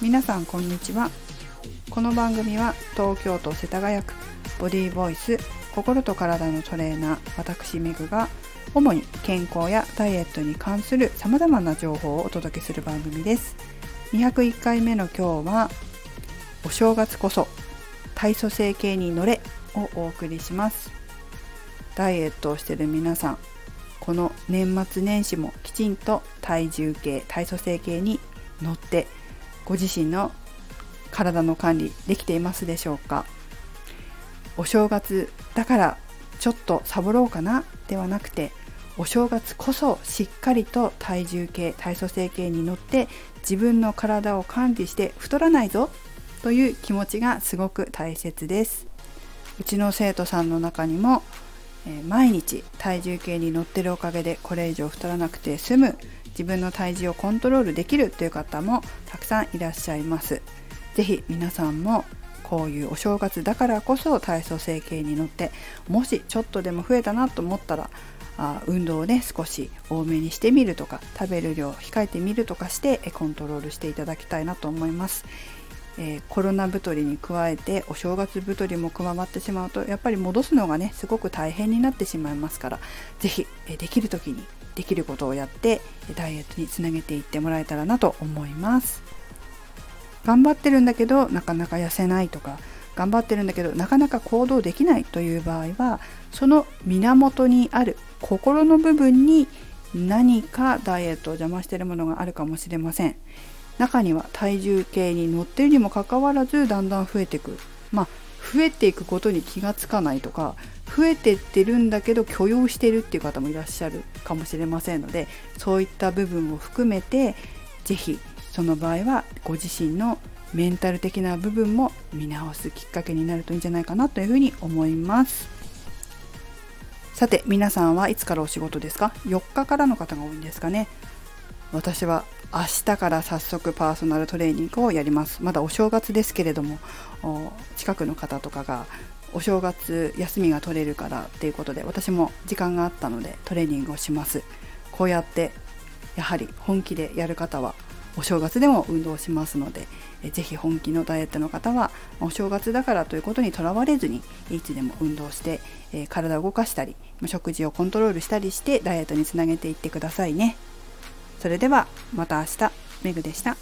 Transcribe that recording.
皆さんこんにちは。この番組は東京都世田谷区ボディーボイス心と体のトレーナー私メグが主に健康やダイエットに関する様々な情報をお届けする番組です。201回目の今日はお正月こそ体組成計に乗れをお送りします。ダイエットをしている皆さんこの年末年始もきちんと体重計体組成計に乗ってご自身の体の管理できていますでしょうか？お正月だからちょっとサボろうかなではなくてお正月こそしっかりと体重計体組成計に乗って自分の体を管理して太らないぞという気持ちがすごく大切です。うちの生徒さんの中にも、え、毎日体重計に乗ってるおかげでこれ以上太らなくて済む自分の体重をコントロールできるという方もたくさんいらっしゃいます是非皆さんもこういうお正月だからこそ体操整形に乗ってもしちょっとでも増えたなと思ったらあ運動をね少し多めにしてみるとか食べる量を控えてみるとかしてコントロールしていただきたいなと思います。えー、コロナ太りに加えてお正月太りも加わってしまうとやっぱり戻すのがねすごく大変になってしまいますから是非、えー、できる時にできることをやってダイエットにつなげていってもらえたらなと思います。頑張ってるんだけどなかなか痩せないとか頑張ってるんだけどなかなか行動できないという場合はその源にある心の部分に何かダイエットを邪魔してるものがあるかもしれません。中には体重計に乗ってるにもかかわらずだんだん増えていく。まあ増えていくことに気がつかないとか増えてってるんだけど許容してるっていう方もいらっしゃるかもしれませんのでそういった部分を含めて是非その場合はご自身のメンタル的な部分も見直すきっかけになるといいんじゃないかなというふうに思います。さて皆さんはいつからお仕事ですか？4日からの方が多いんですかね？私は明日から早速パーソナルトレーニングをやります。まだお正月ですけれども近くの方とかがお正月休みが取れるからっていうことで私も時間があったのでトレーニングをしますこうやってやはり本気でやる方はお正月でも運動しますので是非本気のダイエットの方はお正月だからということにとらわれずにいつでも運動して、体を動かしたり食事をコントロールしたりしてダイエットにつなげていってくださいね。それではまた明日メグでした。